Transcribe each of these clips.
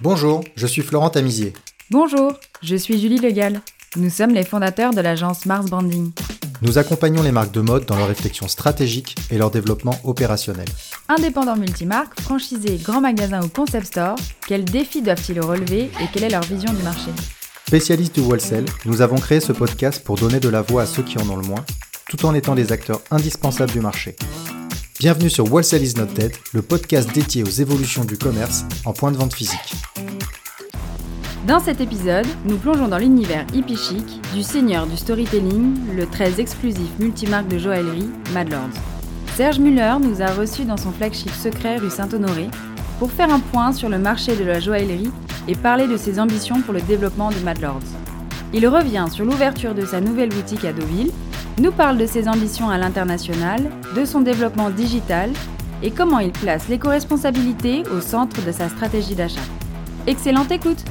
Bonjour, je suis Florent Tamizier. Bonjour, je suis Julie Legal. Nous sommes les fondateurs de l'agence Mars Branding. Nous accompagnons les marques de mode dans leur réflexion stratégique et leur développement opérationnel. Indépendants multimarques, franchisés, grands magasins ou concept stores, quels défis doivent-ils relever et quelle est leur vision du marché? Spécialistes du wholesale, nous avons créé ce podcast pour donner de la voix à ceux qui en ont le moins, tout en étant des acteurs indispensables du marché. Bienvenue sur Wholesale is not dead, le podcast dédié aux évolutions du commerce en point de vente physique. Dans cet épisode, nous plongeons dans l'univers hippie chic du seigneur du storytelling, le très exclusif multimarque de joaillerie, Madlords. Serge Muller nous a reçus dans son flagship secret rue Saint-Honoré pour faire un point sur le marché de la joaillerie et parler de ses ambitions pour le développement de Madlords. Il revient sur l'ouverture de sa nouvelle boutique à Deauville, nous parle de ses ambitions à l'international, de son développement digital et comment il place l'éco-responsabilité au centre de sa stratégie d'achat. Excellente écoute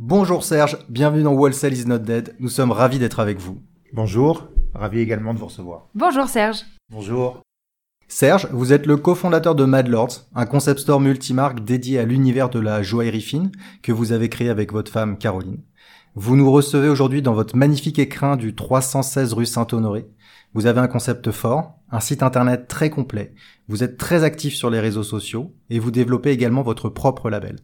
Bonjour Serge, bienvenue dans Wholesale is not dead. Nous sommes ravis d'être avec vous. Bonjour, ravi également de vous recevoir. Bonjour Serge. Bonjour. Serge, vous êtes le cofondateur de Madlords, un concept store multimarque dédié à l'univers de la joaillerie fine que vous avez créé avec votre femme Caroline. Vous nous recevez aujourd'hui dans votre magnifique écrin du 316 rue Saint-Honoré. Vous avez un concept fort, un site internet très complet, vous êtes très actif sur les réseaux sociaux et vous développez également votre propre label.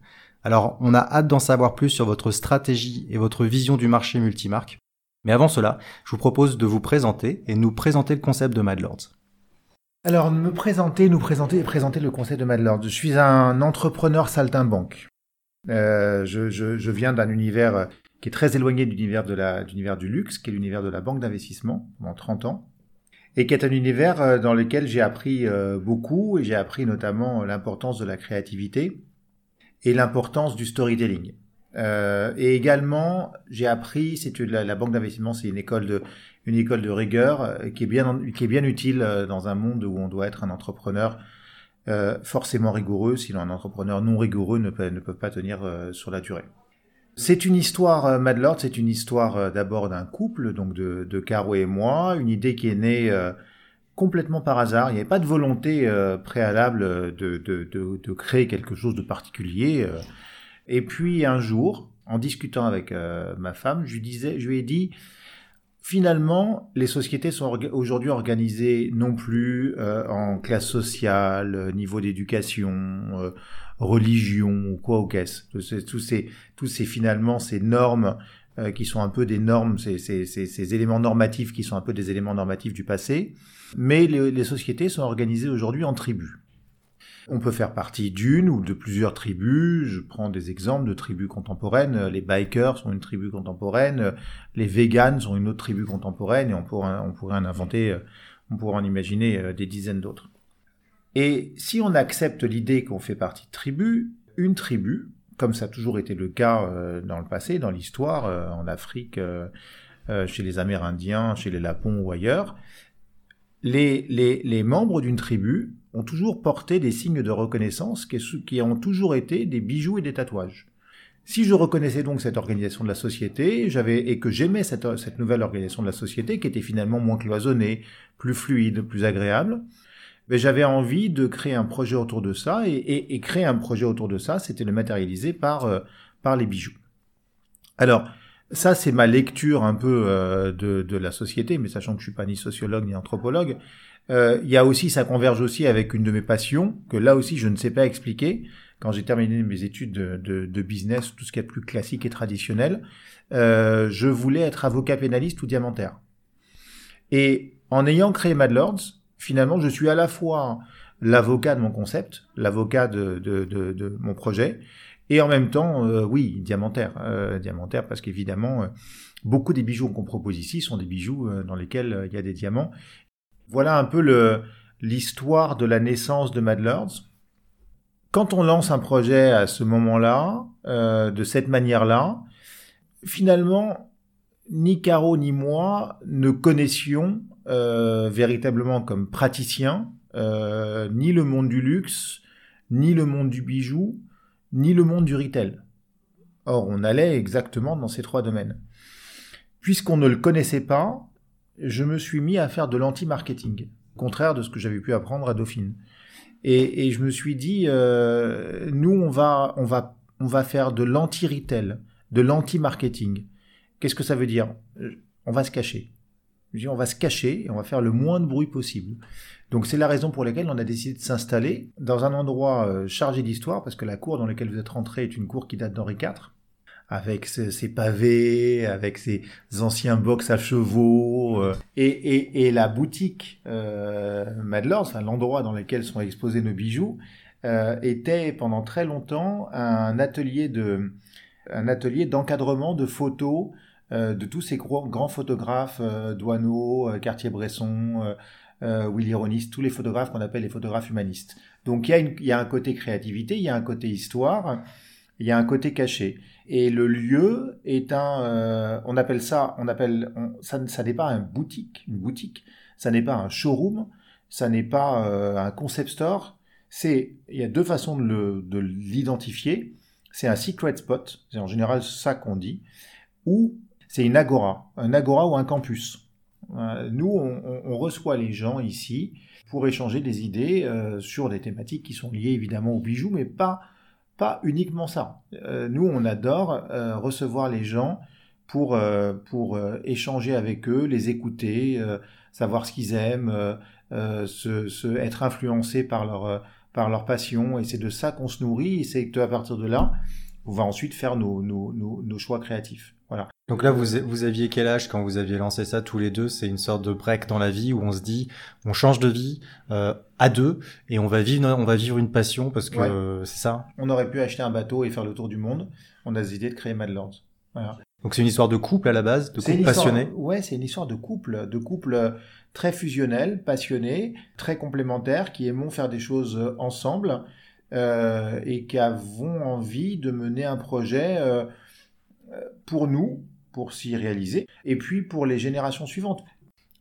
Alors, on a hâte d'en savoir plus sur votre stratégie et votre vision du marché multimarque. Mais avant cela, je vous propose de vous présenter et nous présenter le concept de Madlords. Alors, me présenter, nous présenter et présenter le concept de Madlords. Je suis un entrepreneur saltimbanque. Euh, je, je, je viens d'un univers qui est très éloigné de l'univers de la, l'univers du luxe, qui est l'univers de la banque d'investissement pendant 30 ans, et qui est un univers euh, dans lequel j'ai appris euh, beaucoup, et j'ai appris notamment l'importance de la créativité et l'importance du storytelling. Euh, et également, j'ai appris, c'est la, la banque d'investissement, c'est une école de une école de rigueur euh, qui est bien qui est bien utile dans un monde où on doit être un entrepreneur euh, forcément rigoureux. Sinon, un entrepreneur non rigoureux ne peut, ne peut pas tenir sur la durée. C'est une histoire, euh, Mad Lord, c'est une histoire euh, d'abord d'un couple, donc de, Caro et moi, une idée qui est née euh, complètement par hasard. Il n'y avait pas de volonté préalable de, créer quelque chose de particulier. Et puis un jour, en discutant avec ma femme, je disais, je lui ai dit, finalement, les sociétés sont aujourd'hui organisées non plus en classe sociale, niveau d'éducation, religion ou quoi ou qu'est-ce. Tous ces, tous ces finalement ces normes euh, qui sont un peu des normes, ces, ces, ces, éléments normatifs qui sont un peu des éléments normatifs du passé. Mais les, les sociétés sont organisées aujourd'hui en tribus. On peut faire partie d'une ou de plusieurs tribus. Je prends des exemples de tribus contemporaines. Les bikers sont une tribu contemporaine. Les vegans sont une autre tribu contemporaine. Et on pourrait, on pourrait en inventer, on pourrait en imaginer euh, des dizaines d'autres. Et si on accepte l'idée qu'on fait partie de tribu, une tribu, comme ça a toujours été le cas euh, dans le passé, dans l'histoire, euh, en Afrique, euh, chez les Amérindiens, chez les Lapons ou ailleurs, les, les, membres d'une tribu ont toujours porté des signes de reconnaissance qui, ont toujours été des bijoux et des tatouages. Si je reconnaissais donc cette organisation de la société, j'avais et que j'aimais cette nouvelle organisation de la société qui était finalement moins cloisonnée, plus fluide, plus agréable, mais j'avais envie de créer un projet autour de ça, et, et, et créer un projet autour de ça, c'était le matérialiser par, euh, par les bijoux. Alors, ça, c'est ma lecture un peu euh, de, de, la société, mais sachant que je suis pas ni sociologue ni anthropologue, euh, il y a aussi, ça converge aussi avec une de mes passions, que là aussi je ne sais pas expliquer. Quand j'ai terminé mes études de, de, de, business, tout ce qui est plus classique et traditionnel, euh, je voulais être avocat pénaliste ou diamantaire. Et en ayant créé Mad Lords, finalement, je suis à la fois l'avocat de mon concept, l'avocat de, de, de, de, mon projet, et en même temps, euh, oui, diamantaire. Euh, diamantaire parce qu'évidemment, euh, beaucoup des bijoux qu'on propose ici sont des bijoux dans lesquels il y a des diamants. Voilà un peu l'histoire de la naissance de Mad Lords. Quand on lance un projet à ce moment-là, de cette manière-là, finalement, ni Caro ni moi ne connaissions euh, véritablement comme praticien, euh, ni le monde du luxe, ni le monde du bijou, ni le monde du retail. Or, on allait exactement dans ces trois domaines. Puisqu'on ne le connaissait pas, je me suis mis à faire de l'anti-marketing, contraire de ce que j'avais pu apprendre à Dauphine. Et, et je me suis dit, euh, nous, on va, on va, on va faire de l'anti-retail, de l'anti-marketing. Qu'est-ce que ça veut dire? On va se cacher. On va se cacher et on va faire le moins de bruit possible. Donc c'est la raison pour laquelle on a décidé de s'installer dans un endroit euh, chargé d'histoire, parce que la cour dans laquelle vous êtes rentré est une cour qui date d'Henri IV, avec ses, pavés, avec ses anciens box à chevaux, euh, et, et, et, la boutique euh, Madlord, enfin l'endroit dans lequel sont exposés nos bijoux, euh, était pendant très longtemps un atelier de un atelier d'encadrement de photos de tous ces gros, grands photographes, euh, Douaneau, Cartier-Bresson, euh, Willy Ronis, tous les photographes qu'on appelle les photographes humanistes. Donc il y, a un côté créativité, il y a un côté histoire, il y a un côté caché. Et le lieu est un, euh, on appelle ça, on appelle, ça, ça n'est pas un boutique, une boutique, ça n'est pas un showroom, ça n'est pas euh, un concept store. C'est, il y a deux façons de l'identifier. C'est un secret spot, c'est en général ça qu'on dit, ou c'est une agora, un agora ou un campus. Euh, nous, on, reçoit les gens ici pour échanger des idées euh, sur des thématiques qui sont liées évidemment aux bijoux, mais pas, pas uniquement ça. Euh, nous, on adore recevoir les gens pour, pour échanger avec eux, les écouter, savoir ce qu'ils aiment, se, être influencés par leur, par leur passion. Et c'est de ça qu'on se nourrit. Et c'est à partir de là, on va ensuite faire nos, nos, nos choix créatifs. Donc là, vous, vous aviez quel âge quand vous aviez lancé ça tous les deux? C'est une sorte de break dans la vie où on se dit, on change de vie euh, à deux et on va vivre, on va vivre une passion parce que c'est ça. On aurait pu acheter un bateau et faire le tour du monde. On a décidé de créer Mad Voilà. Donc c'est une histoire de couple à la base, de couple passionné? Ouais, c'est une histoire de couple, de couple très fusionnel, passionné, très complémentaire, qui aimons faire des choses ensemble euh, et qui avons envie de mener un projet euh, pour nous, pour s'y réaliser, et puis pour les générations suivantes.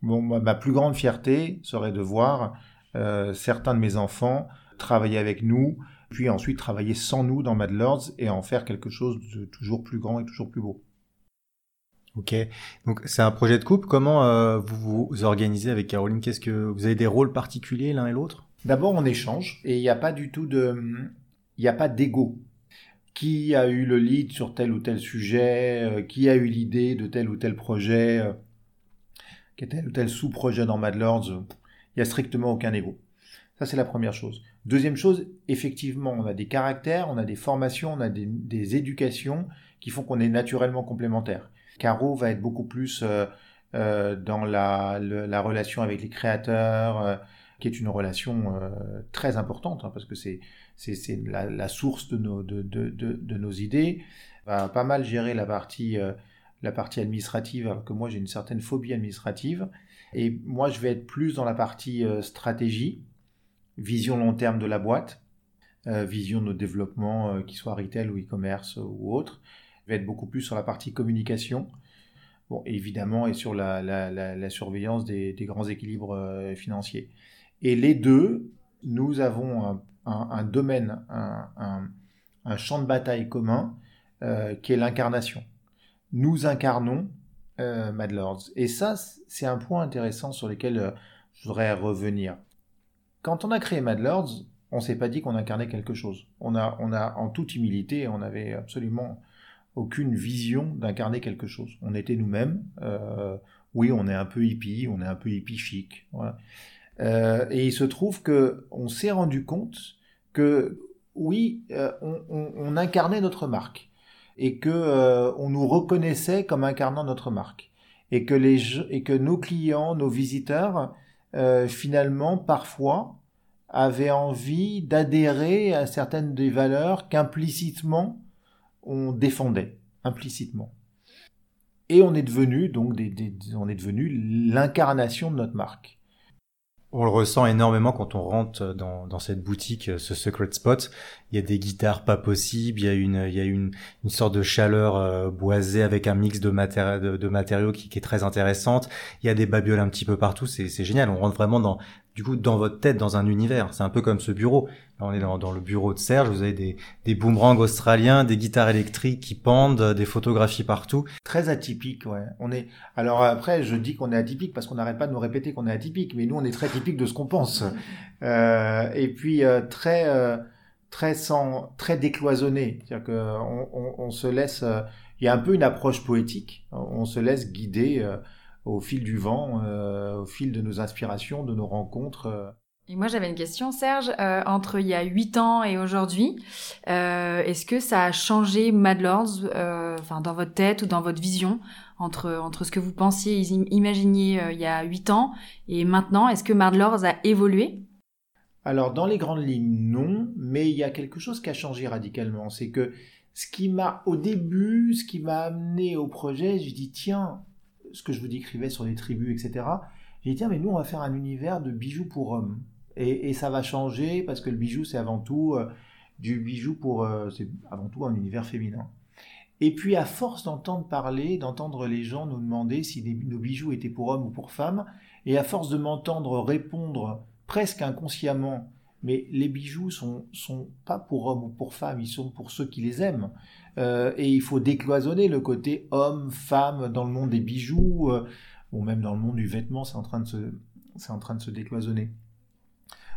Bon, ma plus grande fierté serait de voir euh, certains de mes enfants travailler avec nous, puis ensuite travailler sans nous dans Mad Lords et en faire quelque chose de toujours plus grand et toujours plus beau. Ok, donc c'est un projet de couple. Comment euh, vous vous organisez avec Caroline? Qu'est-ce que vous avez des rôles particuliers l'un et l'autre? D'abord, on échange et il n'y a pas du tout de, il n'y a pas d'ego qui a eu le lead sur tel ou tel sujet, euh, qui a eu l'idée de tel ou tel projet, euh, qui tel ou tel sous-projet dans Mad Lords, il y a strictement aucun ego. Ça, c'est la première chose. Deuxième chose, effectivement, on a des caractères, on a des formations, on a des, éducations qui font qu'on est naturellement complémentaires. Caro va être beaucoup plus euh, dans la, la, relation avec les créateurs, qui est une relation très importante, hein, parce que c'est c'est la, source de nos, de, de, de, nos idées. Va pas mal gérer la partie, euh, la partie administrative, alors que moi j'ai une certaine phobie administrative. Et moi je vais être plus dans la partie euh, stratégie, vision long terme de la boîte, euh, vision de nos développements, qui soit retail ou e-commerce ou autre. Je vais être beaucoup plus sur la partie communication. Bon, évidemment, et sur la, la, la, surveillance des, des, grands équilibres financiers. Et les deux, nous avons un, domaine, un, champ de bataille commun euh, qui est l'incarnation. Nous incarnons euh, Mad Lords. Et ça, c'est un point intéressant sur lequel euh, je voudrais revenir. Quand on a créé Mad Lords, on s'est pas dit qu'on incarnait quelque chose. On a, on a, en toute humilité, on n'avait absolument aucune vision d'incarner quelque chose. On était nous-mêmes. oui, on est un peu hippie, on est un peu hippie chic. et il se trouve que on s'est rendu compte que oui, euh, on, incarnait notre marque et que euh, on nous reconnaissait comme incarnant notre marque et que les et que nos clients, nos visiteurs, euh, finalement parfois avaient envie d'adhérer à certaines des valeurs qu'implicitement on défendait implicitement. Et on est devenu donc on est devenu l'incarnation de notre marque. On le ressent énormément quand on rentre dans, dans cette boutique, ce secret spot. Il y a des guitares pas possibles, il y a une, il y a une, une sorte de chaleur euh, boisée avec un mix de, matéri de, matériaux qui, qui, est très intéressante. Il y a des babioles un petit peu partout, c'est génial. On rentre vraiment dans, du coup dans votre tête, dans un univers. C'est un peu comme ce bureau. Là, on est dans, dans, le bureau de Serge, vous avez des, des boomerangs australiens, des guitares électriques qui pendent, des photographies partout. Très atypique, ouais. On est. Alors après, je dis qu'on est atypique parce qu'on n'arrête pas de nous répéter qu'on est atypique, mais nous, on est très typique de ce qu'on pense. Euh, et puis euh, très, euh, très sans, très décloisonné. C'est-à-dire qu'on on, on, se laisse. Euh, il y a un peu une approche poétique. On se laisse guider au fil du vent, au fil de nos inspirations, de nos rencontres. Et moi, j'avais une question, Serge. Euh, entre il y a huit ans et aujourd'hui, euh, est-ce que ça a changé Mad Lords, euh, enfin dans votre tête ou dans votre vision, entre entre ce que vous pensiez, imaginiez il y a huit ans et maintenant? Est-ce que Mad Lords a évolué? Alors, dans les grandes lignes, non. Mais il y a quelque chose qui a changé radicalement. C'est que ce qui m'a, au début, ce qui m'a amené au projet, j'ai dit tiens, ce que je vous décrivais sur les tribus, etc. J'ai dit tiens, mais nous, on va faire un univers de bijoux pour hommes. Et, ça va changer parce que le bijou, c'est avant tout euh, du bijou pour. Euh, c'est avant tout un univers féminin. Et puis, à force d'entendre parler, d'entendre les gens nous demander si nos bijoux étaient pour hommes ou pour femmes, et à force de m'entendre répondre presque inconsciemment, mais les bijoux sont, sont pas pour hommes ou pour femmes, ils sont pour ceux qui les aiment. Euh, et il faut décloisonner le côté homme, femme dans le monde des bijoux, ou même dans le monde du vêtement, c'est en train de se, c'est en train de se décloisonner.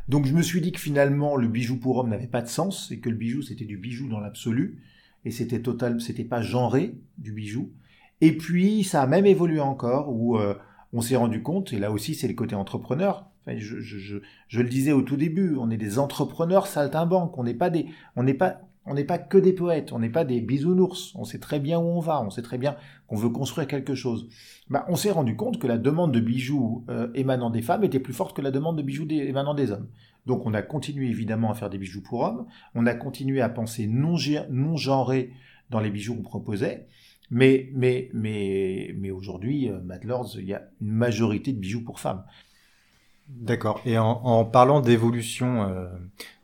Donc je me suis dit que finalement le bijou pour homme n'avait pas de sens et que le bijou c'était du bijou dans l'absolu et c'était total, c'était pas genré du bijou. Et puis ça a même évolué encore où euh, on s'est rendu compte et là aussi c'est le côté entrepreneur. Je, le disais au tout début, on est des entrepreneurs saltimbanques, on n'est pas des, on n'est pas on n'est pas que des poètes, on n'est pas des bisounours, on sait très bien où on va, on sait très bien qu'on veut construire quelque chose. Bah, on s'est rendu compte que la demande de bijoux euh, émanant des femmes était plus forte que la demande de bijoux émanant des hommes. Donc on a continué évidemment à faire des bijoux pour hommes, on a continué à penser non, non genré dans les bijoux qu'on proposait, mais, mais, mais, mais aujourd'hui, euh, Mad Lords, il y a une majorité de bijoux pour femmes. D'accord. Et en, en parlant d'évolution euh,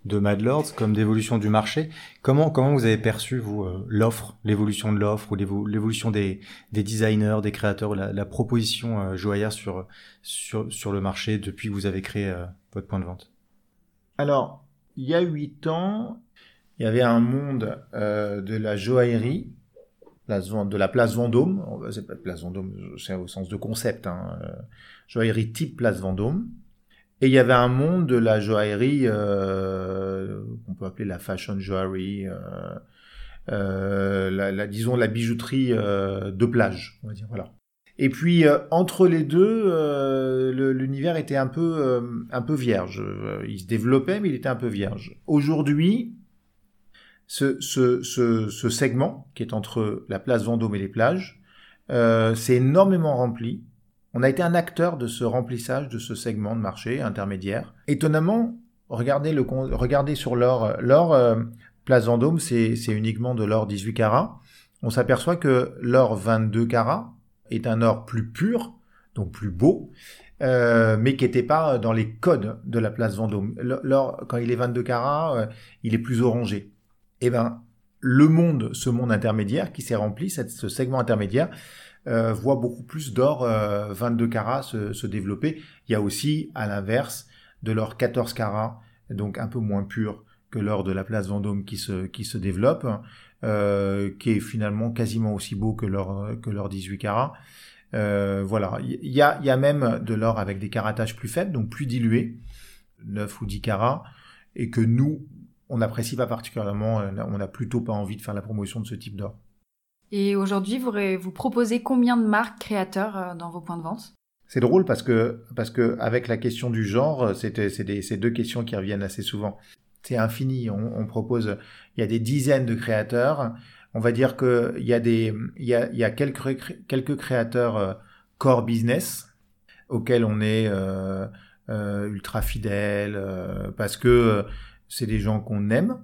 de Mad Lords comme d'évolution du marché, comment comment vous avez perçu vous euh, l'offre, l'évolution de l'offre ou l'évolution des, des designers, des créateurs, la, la proposition euh, sur sur sur le marché depuis que vous avez créé euh, votre point de vente? Alors, il y a huit ans, il y avait un monde de la joaillerie de la place Vendôme, c'est pas place Vendôme, c'est au sens de concept, hein, joaillerie type place Vendôme, et il y avait un monde de la joaillerie euh, qu'on peut appeler la fashion jewelry, euh, euh, la, la, disons la bijouterie euh, de plage, on va dire voilà. Et puis euh, entre les deux, euh, l'univers était un peu un peu vierge. Il se développait, mais il était un peu vierge. Aujourd'hui, ce, ce, ce, ce, segment qui est entre la place Vendôme et les plages, c'est énormément rempli. On a été un acteur de ce remplissage de ce segment de marché intermédiaire. Étonnamment, regardez, le, regardez sur l'or, l'or euh, Place Vendôme, c'est, uniquement de l'or 18 carats. On s'aperçoit que l'or 22 carats est un or plus pur, donc plus beau, euh, mais qui n'était pas dans les codes de la place Vendôme. L'or, quand il est 22 carats, euh, il est plus orangé. Eh ben, le monde, ce monde intermédiaire qui s'est rempli, ce segment intermédiaire, euh, voit beaucoup plus d'or 22 euh, carats se, développer. Il y a aussi, à l'inverse, de l'or 14 carats, donc un peu moins pur que l'or de la place Vendôme qui se, développe, euh, qui est finalement quasiment aussi beau que l'or que l'or 18 carats. voilà, il y a, y a même de l'or avec des caratages plus faibles, donc plus dilués, 9 ou 10 carats, et que nous, on n'apprécie pas particulièrement, on n'a plutôt pas envie de faire la promotion de ce type d'or. Et aujourd'hui, vous, proposez combien de marques créateurs euh, dans vos points de vente? C'est drôle parce que, parce que avec la question du genre, c'est deux questions qui reviennent assez souvent. C'est infini. On, propose, il y a des dizaines de créateurs. On va dire que il y a des, il y a, il y a quelques, quelques créateurs euh, core business auxquels on est euh, euh, ultra fidèles parce que c'est des gens qu'on aime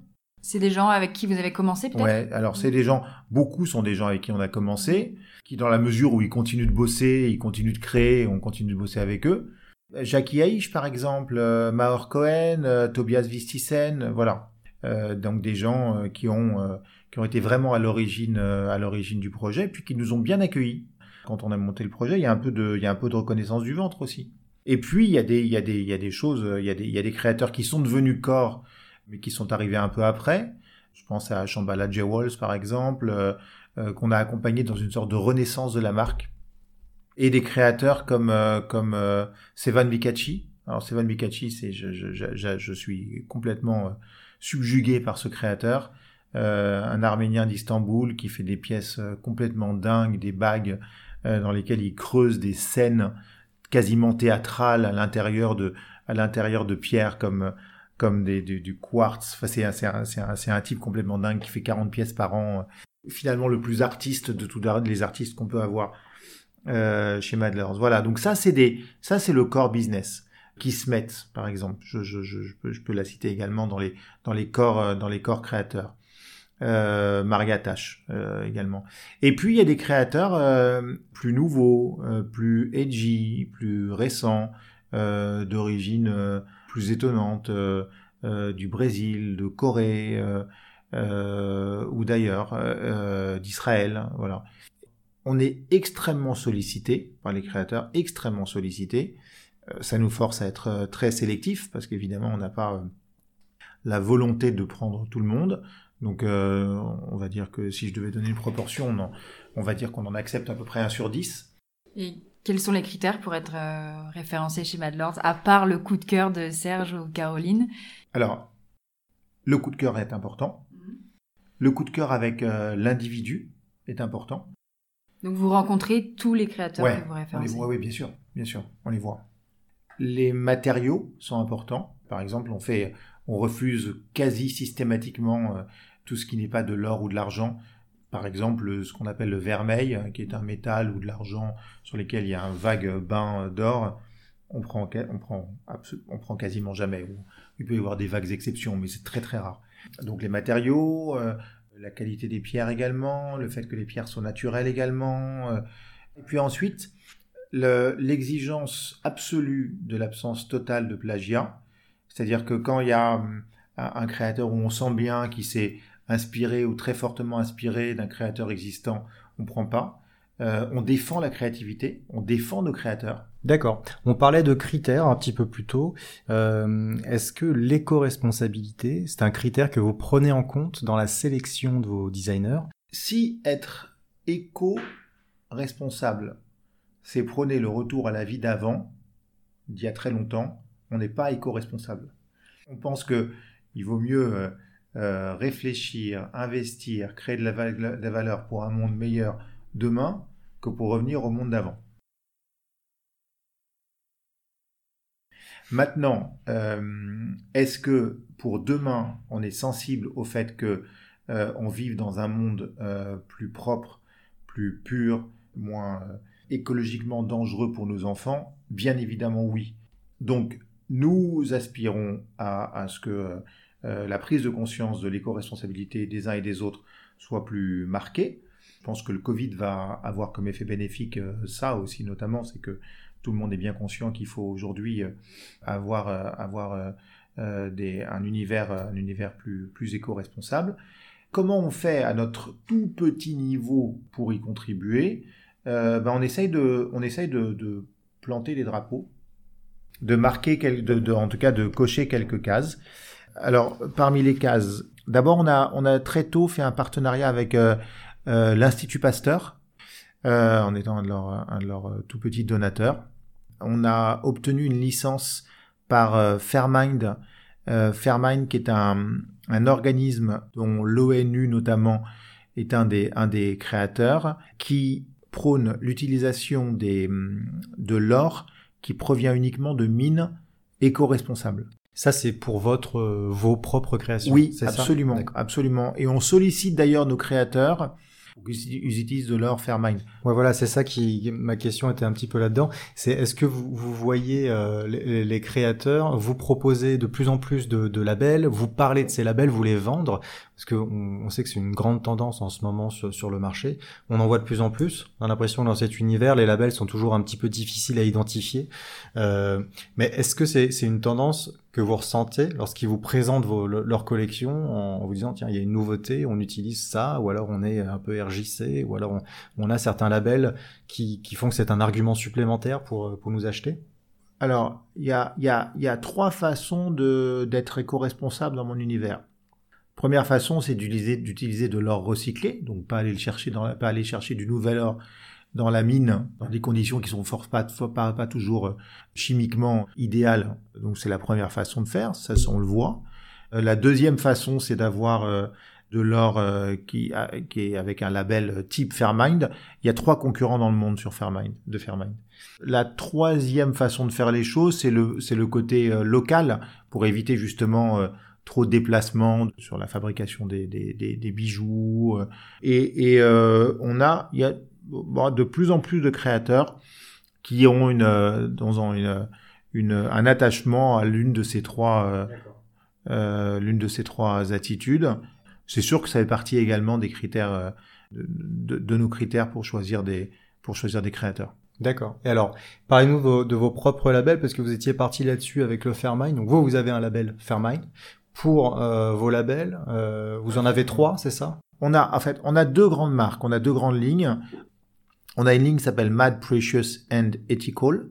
c'est des gens avec qui vous avez commencé peut-être? Ouais, alors c'est des gens, beaucoup sont des gens avec qui on a commencé, qui dans la mesure où ils continuent de bosser, ils continuent de créer, on continue de bosser avec eux. Jackie Haïch par exemple, euh, Maor Cohen, euh, Tobias Vistisen, voilà. Euh, donc des gens qui ont qui ont été vraiment à l'origine du projet, puis qui nous ont bien accueillis. Quand on a monté le projet, il y a un peu de il y a un peu de reconnaissance du ventre aussi. Et puis il y a des choses, il y a des il y a des créateurs qui sont devenus corps mais qui sont arrivés un peu après. Je pense à Shambhala J. Walls par exemple, euh, euh, qu'on a accompagné dans une sorte de renaissance de la marque. Et des créateurs comme euh, comme Sevan Bikachi. Alors Sevan Bikachi, c'est je, je, je, je, suis complètement subjugué par ce créateur. un Arménien d'Istanbul qui fait des pièces complètement dingues, des bagues dans lesquelles il creuse des scènes quasiment théâtrales à l'intérieur de à l'intérieur de pierres comme comme des, du, quartz. Enfin, c'est un, un, type complètement dingue qui fait 40 pièces par an. Finalement, le plus artiste de tous les artistes qu'on peut avoir euh, chez Madlers. Voilà, donc ça, c'est des, ça, c'est le core business qui se mettent, par exemple. Je, peux, la citer également dans les, corps, euh, dans les corps créateurs. Euh, Maria Tash euh, également. Et puis il y a des créateurs plus nouveaux, plus edgy, plus récents, d'origine plus étonnantes euh, euh, du Brésil, de Corée euh, ou d'ailleurs, d'Israël. Voilà. On est extrêmement sollicité par les créateurs, extrêmement sollicité. ça nous force à être très sélectif parce qu'évidemment on n'a pas la volonté de prendre tout le monde. Donc on va dire que si je devais donner une proportion, on, on va dire qu'on en accepte à peu près un sur 10. Et quels sont les critères pour être euh, référencé chez Madlords, à part le coup de cœur de Serge ou Caroline? Alors, le coup de cœur est important. Mhm. Le coup de cœur avec euh, l'individu est important. Donc vous rencontrez tous les créateurs que vous référencez Oui, bien sûr, bien sûr, on les voit. Les matériaux sont importants. Par exemple, on fait, on refuse quasi systématiquement euh, tout ce qui n'est pas de l'or ou de l'argent par exemple ce qu'on appelle le vermeil, qui est un métal ou de l'argent sur lesquels il y a un vague bain d'or, on prend, on prend, on prend quasiment jamais. Il peut y avoir des vagues exceptions, mais c'est très très rare. Donc les matériaux, euh, la qualité des pierres également, le fait que les pierres sont naturelles également. Euh, et puis ensuite, l'exigence absolue de l'absence totale de plagiat. C'est-à-dire que quand il y a hum, un créateur où on sent bien qu'il s'est inspiré ou très fortement inspiré d'un créateur existant, on prend pas. Euh, on défend la créativité, on défend nos créateurs. D'accord. On parlait de critères un petit peu plus tôt. Euh, est-ce que l'éco-responsabilité, c'est un critère que vous prenez en compte dans la sélection de vos designers? Si être éco-responsable, c'est prôner le retour à la vie d'avant, d'il y a très longtemps, on n'est pas éco-responsable. On pense que il vaut mieux euh, réfléchir, investir, créer de la, valeur pour un monde meilleur demain que pour revenir au monde d'avant. Maintenant, euh, est-ce que pour demain, on est sensible au fait que euh, on vive dans un monde plus propre, plus pur, moins écologiquement dangereux pour nos enfants? Bien évidemment, oui. Donc, nous aspirons à ce que euh, la prise de conscience de l'éco-responsabilité des uns et des autres soit plus marquée. Je pense que le Covid va avoir comme effet bénéfique euh, ça aussi notamment, c'est que tout le monde est bien conscient qu'il faut aujourd'hui euh, avoir, avoir des, un univers, un univers plus, plus éco-responsable. Comment on fait à notre tout petit niveau pour y contribuer? Ben on essaye de, on essaye de, de planter des drapeaux, de marquer, de, de, en tout cas de cocher quelques cases. Alors, parmi les cases, d'abord, on a, on a très tôt fait un partenariat avec euh, euh, l'Institut Pasteur, euh, en étant un de leurs un tout petits donateurs. On a obtenu une licence par Fairmind, Fairmind qui est un, un organisme dont l'ONU notamment est un des, un des créateurs, qui prône l'utilisation de l'or qui provient uniquement de mines éco-responsables. Ça, c'est pour votre, euh, vos propres créations. Oui, absolument, absolument. Et on sollicite d'ailleurs nos créateurs ils utilisent de l'or Fairmind. Ouais, voilà, c'est ça qui ma question était un petit peu là-dedans. C'est est-ce que vous, vous voyez euh, les, les, créateurs vous proposer de plus en plus de, de, labels, vous parler de ces labels, vous les vendre parce que on, sait que c'est une grande tendance en ce moment sur, sur, le marché. On en voit de plus en plus. On a l'impression que dans cet univers, les labels sont toujours un petit peu difficiles à identifier. Euh, mais est-ce que c'est une tendance que vous ressentez lorsqu'ils vous présentent vos, leur collection en, vous disant tiens il y a une nouveauté, on utilise ça, ou alors on est un peu RJC, ou alors on, on a certains labels qui, qui font que c'est un argument supplémentaire pour, pour nous acheter? Alors, il y a, y, a, y a trois façons d'être éco-responsable dans mon univers. Première façon, c'est d'utiliser, de l'or recyclé, donc pas aller le chercher dans la, pas aller chercher du nouvel or dans la mine, dans des conditions qui sont fort, pas, pas, pas toujours euh, chimiquement idéales. Donc c'est la première façon de faire, ça on le voit. Euh, la deuxième façon, c'est d'avoir euh, de l'or qui, qui est avec un label type Fairmind. Il y a trois concurrents dans le monde sur Fairmind, de Fairmind. La troisième façon de faire les choses, c'est le, c'est le côté local pour éviter justement trop de déplacements sur la fabrication des, des, des, des bijoux. Et, et on a, il y a de plus en plus de créateurs qui ont une, euh, dans une, une, un attachement à l'une de ces trois, euh, euh, l'une de ces trois attitudes. C'est sûr que ça fait partie également des critères, euh, de, de, nos critères pour choisir des, pour choisir des créateurs. D'accord. Et alors, parlez-nous de, de vos, propres labels parce que vous étiez parti là-dessus avec le Fairmind. Donc vous, vous avez un label Fairmind. Pour euh, vos labels, euh, vous en avez trois, c'est ça? On a, en fait, on a deux grandes marques, on a deux grandes lignes. On a une ligne qui s'appelle Mad Precious and Ethical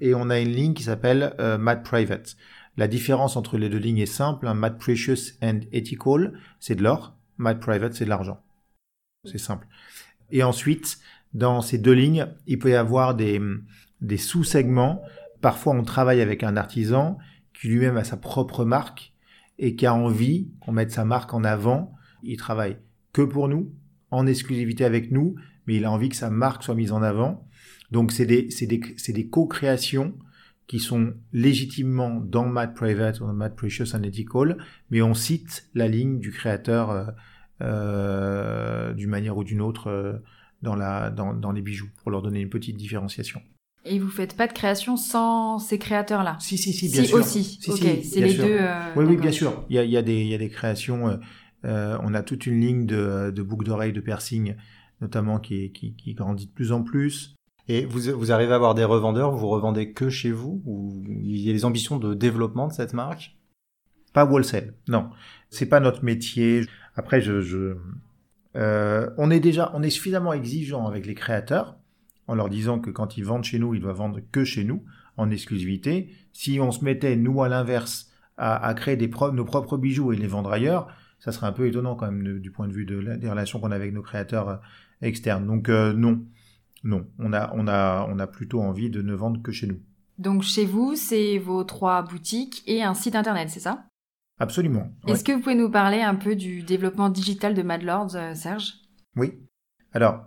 et on a une ligne qui s'appelle euh, Mad Private. La différence entre les deux lignes est simple. Hein. Mad Precious and Ethical, c'est de l'or. Mad Private, c'est de l'argent. C'est simple. Et ensuite, dans ces deux lignes, il peut y avoir des, des sous-segments. Parfois, on travaille avec un artisan qui lui-même a sa propre marque et qui a envie qu'on mette sa marque en avant. Il travaille que pour nous, en exclusivité avec nous, mais il a envie que sa marque soit mise en avant. Donc c'est des, c'est des, c'est des co-créations qui sont légitimement dans Mad Private ou dans Mad Precious and mais on cite la ligne du créateur euh, euh, d'une manière ou d'une autre euh, dans, la, dans, dans les bijoux, pour leur donner une petite différenciation. Et vous faites pas de création sans ces créateurs-là? Si, si, si, bien si, sûr. aussi. Si, ok, c'est les deux. Euh, oui, oui, bien sûr. Il y a, il y a des, il y a des créations. Euh, on a toute une ligne de, de boucles d'oreilles, de piercing notamment qui, qui, qui, grandit de plus en plus. Et vous, vous arrivez à avoir des revendeurs, vous revendez que chez vous ou il y a des ambitions de développement de cette marque? Pas wholesale, non. C'est pas notre métier. Après, je, je euh, on est déjà, on est suffisamment exigeant avec les créateurs en leur disant que quand ils vendent chez nous, ils doivent vendre que chez nous en exclusivité. Si on se mettait nous à l'inverse à, à, créer des pro nos propres bijoux et les vendre ailleurs, ça serait un peu étonnant quand même du point de vue de la, des relations qu'on a avec nos créateurs euh, externes. Donc euh, non, non, on a, on a, on a plutôt envie de ne vendre que chez nous. Donc chez vous, c'est vos trois boutiques et un site internet, c'est ça? Absolument. Est-ce que vous pouvez nous parler un peu du développement digital de Madlords, euh, Serge? Oui. Alors,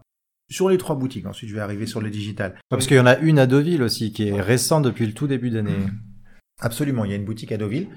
sur les trois boutiques, ensuite je vais arriver sur le digital. Parce qu'il y en a une à Deauville aussi, qui est récente depuis le tout début d'année. Absolument, il y a une boutique à Deauville.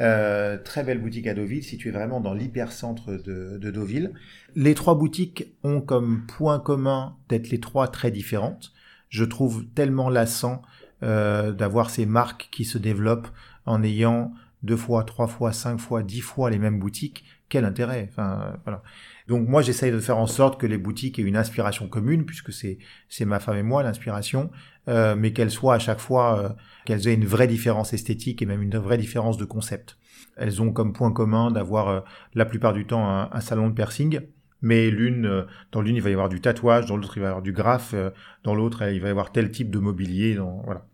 Euh, très belle boutique à Deauville, située vraiment dans l'hypercentre de, de Deauville. Les trois boutiques ont comme point commun d'être les trois très différentes. Je trouve tellement lassant euh, d'avoir ces marques qui se développent en ayant deux fois, trois fois, cinq fois, dix fois les mêmes boutiques. Quel intérêt? Enfin, voilà. Donc moi, j'essaye de faire en sorte que les boutiques aient une inspiration commune, puisque c'est c'est ma femme et moi l'inspiration, euh, mais qu'elles soient à chaque fois euh, qu'elles aient une vraie différence esthétique et même une vraie différence de concept. Elles ont comme point commun d'avoir euh, la plupart du temps un, un salon de piercing, mais l'une euh, dans l'une il va y avoir du tatouage, dans l'autre il va y avoir du graphe, euh, dans l'autre il va y avoir tel type de mobilier. Voilà.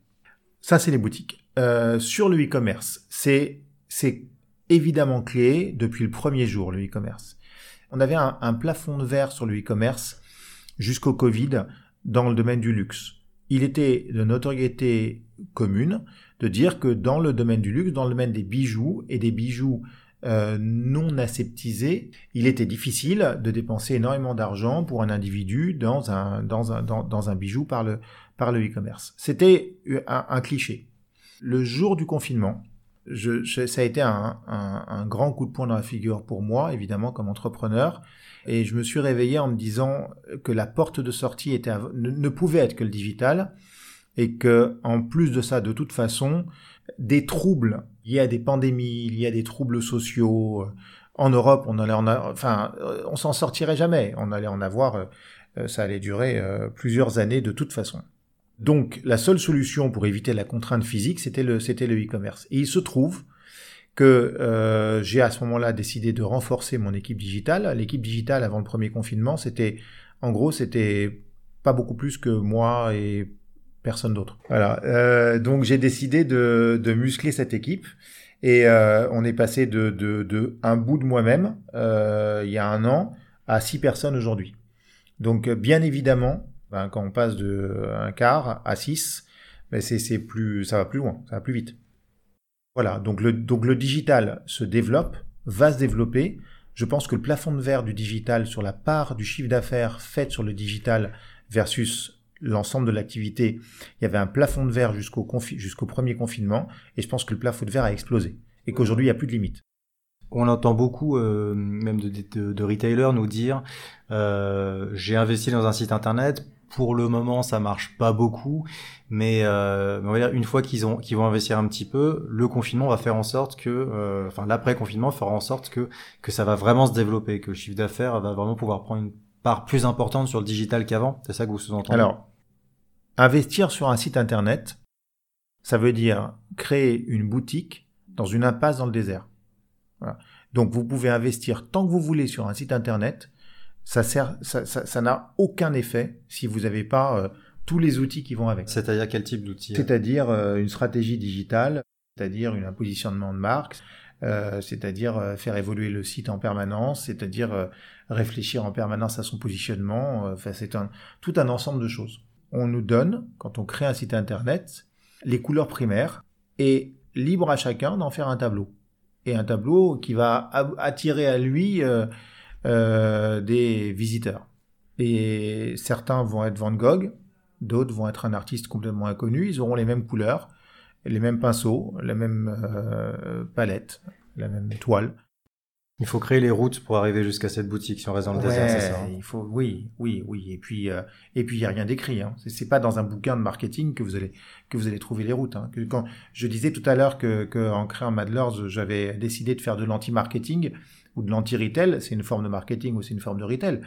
Ça c'est les boutiques. sur le e-commerce, c'est évidemment clé depuis le premier jour le e-commerce on avait un, plafond de verre sur le e-commerce jusqu'au Covid dans le domaine du luxe. Il était de notoriété commune de dire que dans le domaine du luxe, dans le domaine des bijoux et des bijoux euh, non aseptisés, il était difficile de dépenser énormément d'argent pour un individu dans un, bijou par le, e-commerce. C'était un, cliché. Le jour du confinement, je, je, ça a été un, un, un, grand coup de poing dans la figure pour moi, évidemment, comme entrepreneur. Et je me suis réveillé en me disant que la porte de sortie était, ne, pouvait être que le digital. Et que, en plus de ça, de toute façon, des troubles liés à des pandémies, liés à des troubles sociaux, euh, en Europe, on allait en enfin, euh, on s'en sortirait jamais. On allait en avoir, euh, ça allait durer plusieurs années de toute façon. Donc la seule solution pour éviter la contrainte physique, c'était le c'était le e-commerce. Et il se trouve que euh, j'ai à ce moment-là décidé de renforcer mon équipe digitale. L'équipe digitale avant le premier confinement, c'était en gros c'était pas beaucoup plus que moi et personne d'autre. Voilà. Euh, donc j'ai décidé de, de muscler cette équipe et euh, on est passé de, de, de un bout de moi-même euh, il y a un an à six personnes aujourd'hui. Donc bien évidemment, ben, quand on passe de un quart à six, ben c'est plus ça va plus loin, ça va plus vite. Voilà. Donc le donc le digital se développe, va se développer. Je pense que le plafond de verre du digital sur la part du chiffre d'affaires faite sur le digital versus l'ensemble de l'activité, il y avait un plafond de verre jusqu'au jusqu'au premier confinement, et je pense que le plafond de verre a explosé, et qu'aujourd'hui, il n'y a plus de limite. On entend beaucoup, euh, même de, de, de, retailers, nous dire euh, j'ai investi dans un site internet. Pour le moment, ça marche pas beaucoup, mais, euh, on va dire, une fois qu'ils ont vont investir un petit peu, le confinement va faire en sorte que, euh, enfin l'après confinement fera en sorte que ça va vraiment se développer, que le chiffre d'affaires va vraiment pouvoir prendre une part plus importante sur le digital qu'avant. C'est ça que vous sous-entendez? Alors, investir sur un site internet, ça veut dire créer une boutique dans une impasse dans le désert. Donc vous pouvez investir tant que vous voulez sur un site internet, ça sert, ça, ça, ça n'a aucun effet si vous n'avez pas euh, tous les outils qui vont avec. C'est-à-dire quel type d'outils C'est-à-dire euh, une stratégie digitale, c'est-à-dire un positionnement de marque, euh, c'est-à-dire euh, faire évoluer le site en permanence, c'est-à-dire euh, réfléchir en permanence à son positionnement. Enfin, c'est un, tout un ensemble de choses. On nous donne, quand on crée un site internet, les couleurs primaires et libre à chacun d'en faire un tableau. Et un tableau qui va attirer à lui euh, des visiteurs. Et certains vont être Van Gogh, d'autres vont être un artiste complètement inconnu, ils auront les mêmes couleurs, les mêmes pinceaux, la même euh, palette, la même toile. Il faut créer les routes pour arriver jusqu'à cette boutique si on reste dans le ouais, désert, c'est ça hein Il faut, oui, oui, oui. Et puis, euh, et puis il y a rien d'écrit. Hein. C'est pas dans un bouquin de marketing que vous allez que vous allez trouver les routes. Hein. Que, quand je disais tout à l'heure que, que en créant Madlers, j'avais décidé de faire de l'anti-marketing ou de l'anti-retail. C'est une forme de marketing ou c'est une forme de retail.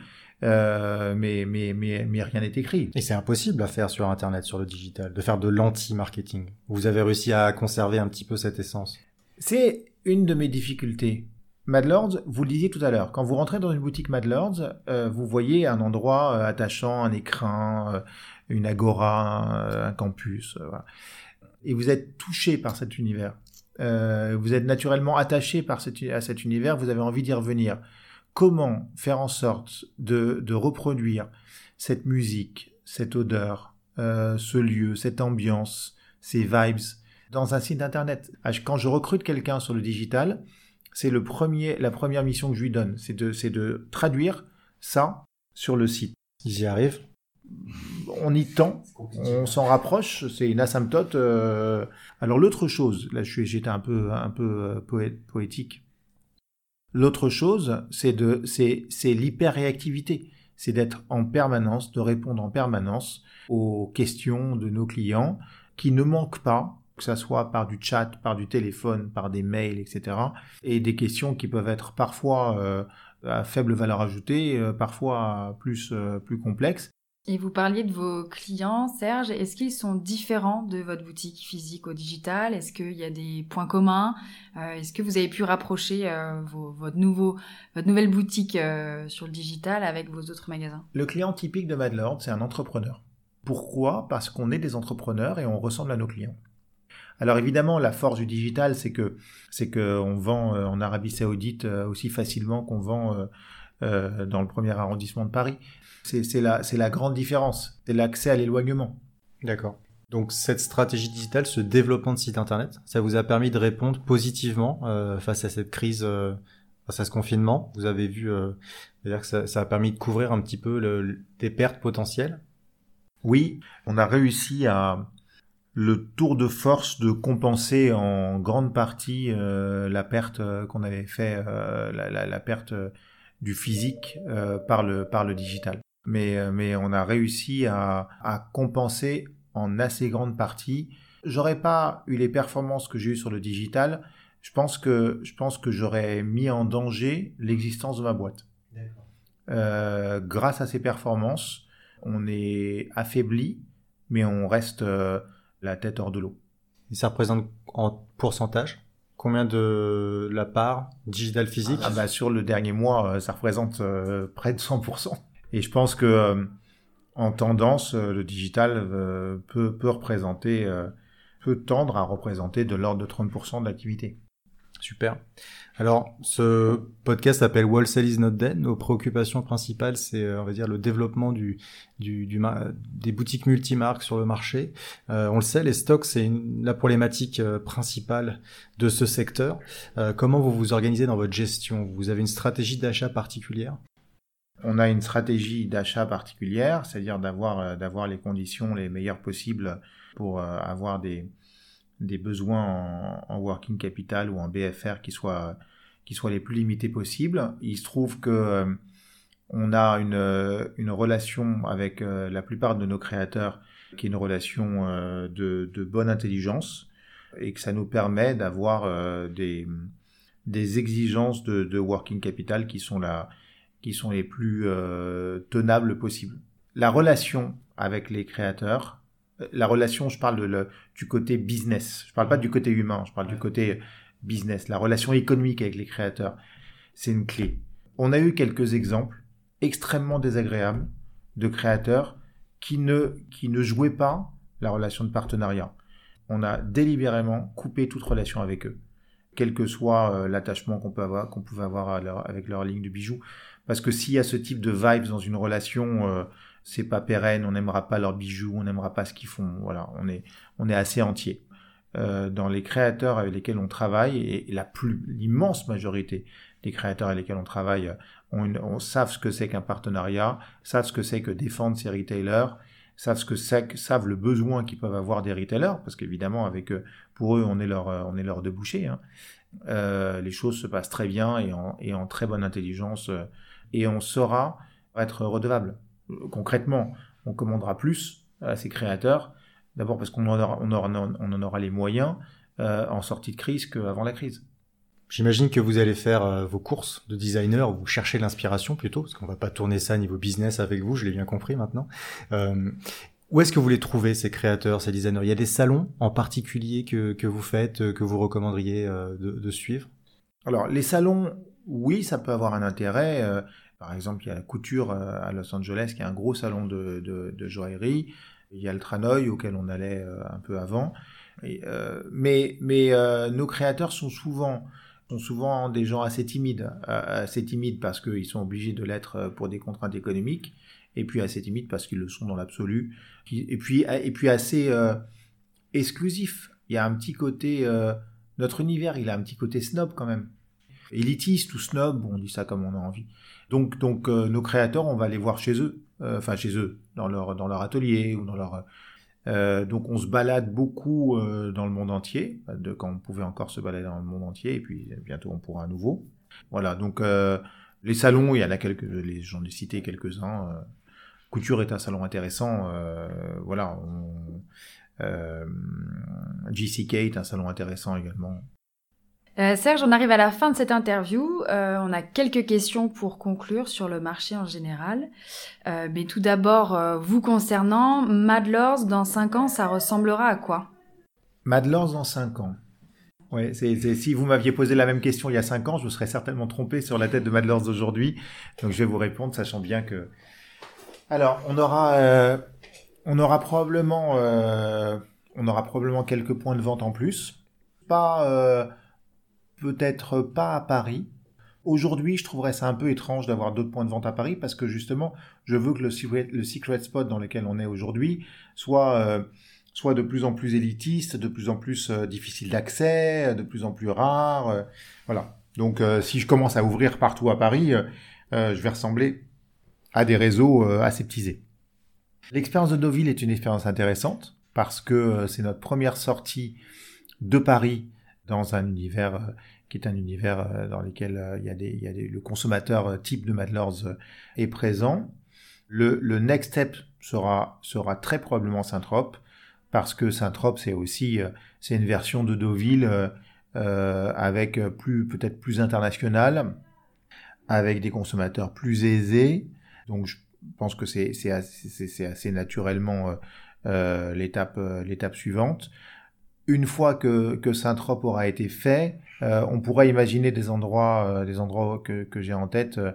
Euh, mais, mais, mais, mais rien n'est écrit. Et c'est impossible à faire sur Internet, sur le digital, de faire de l'anti-marketing. Vous avez réussi à conserver un petit peu cette essence. C'est une de mes difficultés. Madlords, vous le disiez tout à l'heure, quand vous rentrez dans une boutique Madlords, euh, vous voyez un endroit euh, attachant, un écrin, une agora, un campus, voilà. et vous êtes touché par cet univers. Vous êtes naturellement attaché par cet, à cet univers, vous avez envie d'y revenir. Comment faire en sorte de, de reproduire cette musique, cette odeur, ce lieu, cette ambiance, ces vibes dans un site internet? Quand je recrute quelqu'un sur le digital, c'est le premier, la première mission que je lui donne, c'est de, de traduire ça sur le site. Ils y arrivent On y tend, on s'en rapproche, c'est une asymptote. Euh... Alors l'autre chose, là j'étais un peu, un peu euh, poétique. L'autre chose, c'est l'hyper-réactivité. C'est d'être en permanence, de répondre en permanence aux questions de nos clients qui ne manquent pas que ça soit par du chat, par du téléphone, par des mails, etc. Et des questions qui peuvent être parfois euh, à faible valeur ajoutée, parfois plus, plus complexes. Et vous parliez de vos clients, Serge. Est-ce qu'ils sont différents de votre boutique physique au digital? Est-ce qu'il y a des points communs? Euh, Est-ce que vous avez pu rapprocher euh, votre, nouvelle boutique euh, sur le digital avec vos autres magasins? Le client typique de Madlord, c'est un entrepreneur. Pourquoi? Parce qu'on est des entrepreneurs et on ressemble à nos clients. Alors évidemment, la force du digital, c'est que c'est que on vend en Arabie Saoudite aussi facilement qu'on vend euh, dans le premier arrondissement de Paris. C'est la la grande différence, c'est l'accès à l'éloignement. D'accord. Donc cette stratégie digitale, ce développement de site internet, ça vous a permis de répondre positivement face à cette crise, face à ce confinement? Vous avez vu, dire que ça, ça, a permis de couvrir un petit peu le, des pertes potentielles? Oui, on a réussi à le tour de force de compenser en grande partie euh, la perte euh, qu'on avait fait, euh, la, la, la, perte du physique par le par le digital. Mais mais on a réussi à, à compenser en assez grande partie. J'aurais pas eu les performances que j'ai eues sur le digital. Je pense que je pense que j'aurais mis en danger l'existence de ma boîte. grâce à ces performances, on est affaibli, mais on reste la tête hors de l'eau. Et ça représente en pourcentage? Combien de la part digital physique ah bah Sur le dernier mois, euh, ça représente euh, près de 100%. Et je pense que euh, en tendance, le digital peut, peut représenter, peut tendre à représenter de l'ordre de 30% de l'activité. Super. Alors, ce podcast s'appelle Wholesale is not dead. Nos préoccupations principales, c'est, euh, on va dire, le développement du, des boutiques multimarques sur le marché. Euh, on le sait, les stocks, c'est la problématique euh, principale de ce secteur. comment vous vous organisez dans votre gestion? Vous avez une stratégie d'achat particulière? On a une stratégie d'achat particulière, c'est-à-dire d'avoir d'avoir les conditions les meilleures possibles pour avoir des des besoins en, working capital ou en BFR qui soient, qui soient les plus limités possibles. Il se trouve que euh, on a une, euh, une relation avec euh, la plupart de nos créateurs qui est une relation de, de, bonne intelligence et que ça nous permet d'avoir des, des exigences de, de, working capital qui sont, la, qui sont les plus tenables possibles. La relation avec les créateurs la relation, je parle de du côté business. Je parle pas du côté humain, je parle du côté business. La relation économique avec les créateurs, c'est une clé. On a eu quelques exemples extrêmement désagréables de créateurs qui ne, qui ne jouaient pas la relation de partenariat. On a délibérément coupé toute relation avec eux, quel que soit euh, l'attachement qu'on peut avoir, qu'on pouvait avoir avec leur ligne de bijoux. Parce que s'il y a ce type de vibes dans une relation, euh, c'est pas pérenne, on n'aimera pas leurs bijoux, on n'aimera pas ce qu'ils font. Voilà, on est, on est assez entier. Euh, dans les créateurs avec lesquels on travaille, et la plus, l'immense majorité des créateurs avec lesquels on travaille, on, on savent ce que c'est qu'un partenariat, savent ce que c'est que défendre ses retailers, savent ce que c'est, savent le besoin qu'ils peuvent avoir des retailers, parce qu'évidemment avec eux, pour eux, on est leur, on est leur débouché. Hein. Euh, les choses se passent très bien et en, et en très bonne intelligence, euh, et on saura être redevable concrètement, on commandera plus à ces créateurs, d'abord parce qu'on en aura, on en aura les moyens euh, en sortie de crise qu'avant la crise. J'imagine que vous allez faire euh, vos courses de designer, vous cherchez l'inspiration plutôt, parce qu'on va pas tourner ça niveau business avec vous, je l'ai bien compris maintenant. Euh, où est-ce que vous les trouvez, ces créateurs, ces designers? Il y a des salons en particulier que, que vous faites, que vous recommanderiez de, de, suivre? Alors, les salons, oui, ça peut avoir un intérêt. Par exemple, il y a la couture euh, à Los Angeles, qui est un gros salon de, joaillerie. Il y a le Tranoï, auquel on allait euh, un peu avant. Euh, mais nos créateurs sont souvent des gens assez timides, assez timides parce qu'ils sont obligés de l'être pour des contraintes économiques, et puis assez timides parce qu'ils le sont dans l'absolu, et puis assez exclusifs. Il y a un petit côté, notre univers, il a un petit côté snob quand même, élitiste ou snob, on dit ça comme on a envie. Donc, donc euh, nos créateurs, on va les voir chez eux, euh, enfin chez eux, dans leur, dans leur atelier ou dans leur. Euh, donc on se balade beaucoup dans le monde entier, de quand on pouvait encore se balader dans le monde entier, et puis bientôt on pourra à nouveau. Voilà, donc les salons, il y en a quelques, les, j'en ai cité quelques-uns. Couture est un salon intéressant, voilà. On, GCK est un salon intéressant également. Euh, Serge, on arrive à la fin de cette interview. Euh, on a quelques questions pour conclure sur le marché en général. Euh, mais tout d'abord, vous concernant, Madlors, dans 5 ans, ça ressemblera à quoi? Madlors dans 5 ans. Ouais, si vous m'aviez posé la même question il y a 5 ans, je me serais certainement trompé sur la tête de Madlors d'aujourd'hui. Donc je vais vous répondre, sachant bien que... Alors, on aura, on aura probablement, on aura probablement quelques points de vente en plus. Pas peut-être pas à Paris. Aujourd'hui, je trouverais ça un peu étrange d'avoir d'autres points de vente à Paris parce que justement, je veux que le secret, spot dans lequel on est aujourd'hui soit, euh, soit de plus en plus élitiste, de plus en plus euh, difficile d'accès, de plus en plus rare. Euh, voilà. Donc, si je commence à ouvrir partout à Paris, je vais ressembler à des réseaux aseptisés. L'expérience de Deauville est une expérience intéressante parce que c'est notre première sortie de Paris dans un univers euh, qui est un univers euh, dans lequel euh, il y a, le consommateur type de Madlords est présent. Le, next step sera, sera très probablement Saint-Trope, parce que Saint-Trope, c'est aussi c'est une version de Deauville avec peut-être plus international, avec des consommateurs plus aisés. Donc je pense que c'est assez, naturellement euh, l'étape suivante une fois que, Saint-Trope aura été fait, euh, on pourrait imaginer des endroits, euh, des endroits que, j'ai en tête. Euh,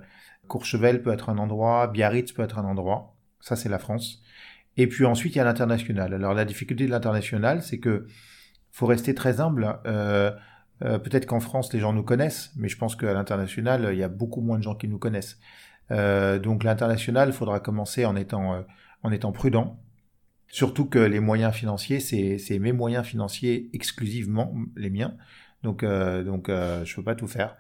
Courchevel peut être un endroit, Biarritz peut être un endroit. Ça, c'est la France. Et puis ensuite, il y a l'international. Alors la difficulté de l'international, c'est que faut rester très humble. Peut-être qu'en France, les gens nous connaissent, mais je pense qu'à l'international, il y a beaucoup moins de gens qui nous connaissent. Donc l'international, il faudra commencer en étant prudent. Surtout que les moyens financiers, c'est mes moyens financiers exclusivement, les miens. Donc, euh, donc euh, je peux pas tout faire.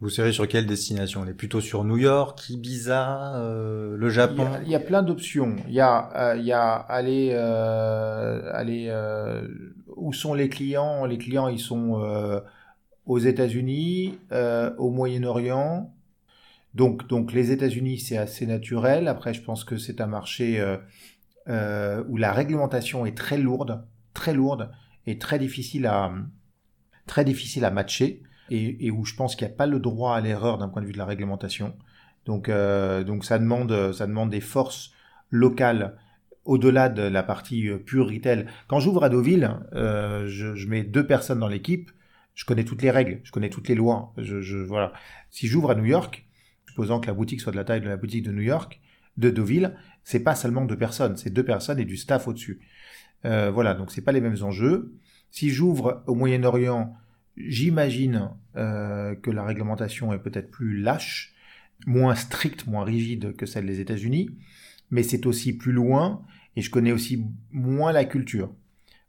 Vous serez sur quelle destination? On est plutôt sur New York, Ibiza, euh, le Japon? Il y a, il y a plein d'options. Il y a, euh, il y a aller, euh, aller euh, où sont les clients? Les clients, ils sont euh, aux États-Unis, euh, au Moyen-Orient. Donc, donc les États-Unis, c'est assez naturel. Après, je pense que c'est un marché euh, où la réglementation est très lourde, très lourde et très difficile à, très difficile à matcher et, où je pense qu'il n'y a pas le droit à l'erreur d'un point de vue de la réglementation. Donc, euh, donc ça demande, ça demande des forces locales au-delà de la partie euh, pure retail. Quand j'ouvre à Deauville, je, mets deux personnes dans l'équipe. Je connais toutes les règles, je connais toutes les lois. Je voilà. Si j'ouvre à New York, supposant que la boutique soit de la taille de la boutique de New York, de Deauville, c'est pas seulement deux personnes, c'est deux personnes et du staff au-dessus. Euh, voilà, donc c'est pas les mêmes enjeux. Si j'ouvre au Moyen-Orient, j'imagine euh, que la réglementation est peut-être plus lâche, moins stricte, moins rigide que celle des États-Unis, mais c'est aussi plus loin et je connais aussi moins la culture.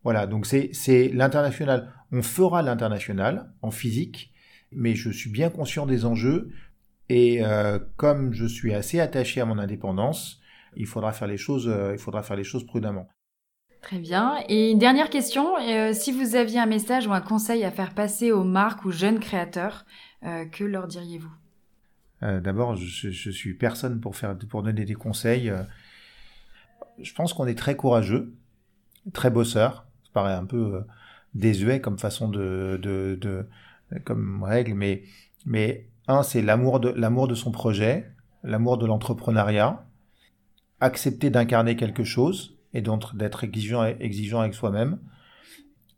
Voilà, donc c'est c'est l'international. On fera l'international en physique, mais je suis bien conscient des enjeux et euh, comme je suis assez attaché à mon indépendance, il faudra faire les choses, euh, il faudra faire les choses prudemment. Très bien. Et une dernière question, euh, si vous aviez un message ou un conseil à faire passer aux marques ou jeunes créateurs, euh, que leur diriez-vous? Euh, D'abord, je, je suis personne pour faire pour donner des conseils. Euh, Je pense qu'on est très courageux, très bosseur. Ça paraît un peu désuet comme façon de, de, de comme règle, mais mais un, c'est l'amour de l'amour de son projet, l'amour de l'entrepreneuriat, accepter d'incarner quelque chose et donc d'être exigeant exigeant avec soi-même.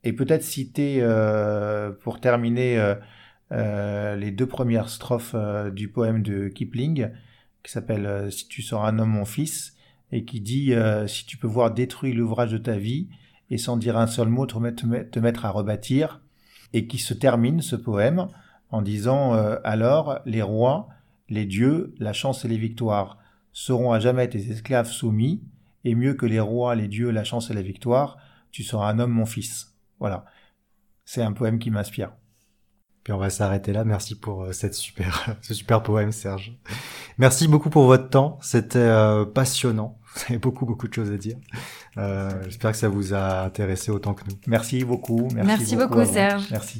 Et peut-être citer euh, pour terminer euh, euh, les deux premières strophes du poème de Kipling qui s'appelle Si tu seras un homme, mon fils, et qui dit Si tu peux voir détruire l'ouvrage de ta vie, et sans dire un seul mot te mettre à rebâtir, et qui se termine ce poème en disant euh, Alors les rois, les dieux, la chance et les victoires seront à jamais tes esclaves soumis, et mieux que les rois, les dieux, la chance et la victoire, tu seras un homme, mon fils. Voilà. C'est un poème qui m'inspire. Puis on va s'arrêter là. Merci pour euh, cette super, ce super poème, Serge. Merci beaucoup pour votre temps. C'était euh, passionnant. Vous avez beaucoup, beaucoup de choses à dire. Euh, J'espère que ça vous a intéressé autant que nous. Merci beaucoup. Merci, Merci beaucoup. Serge. Merci.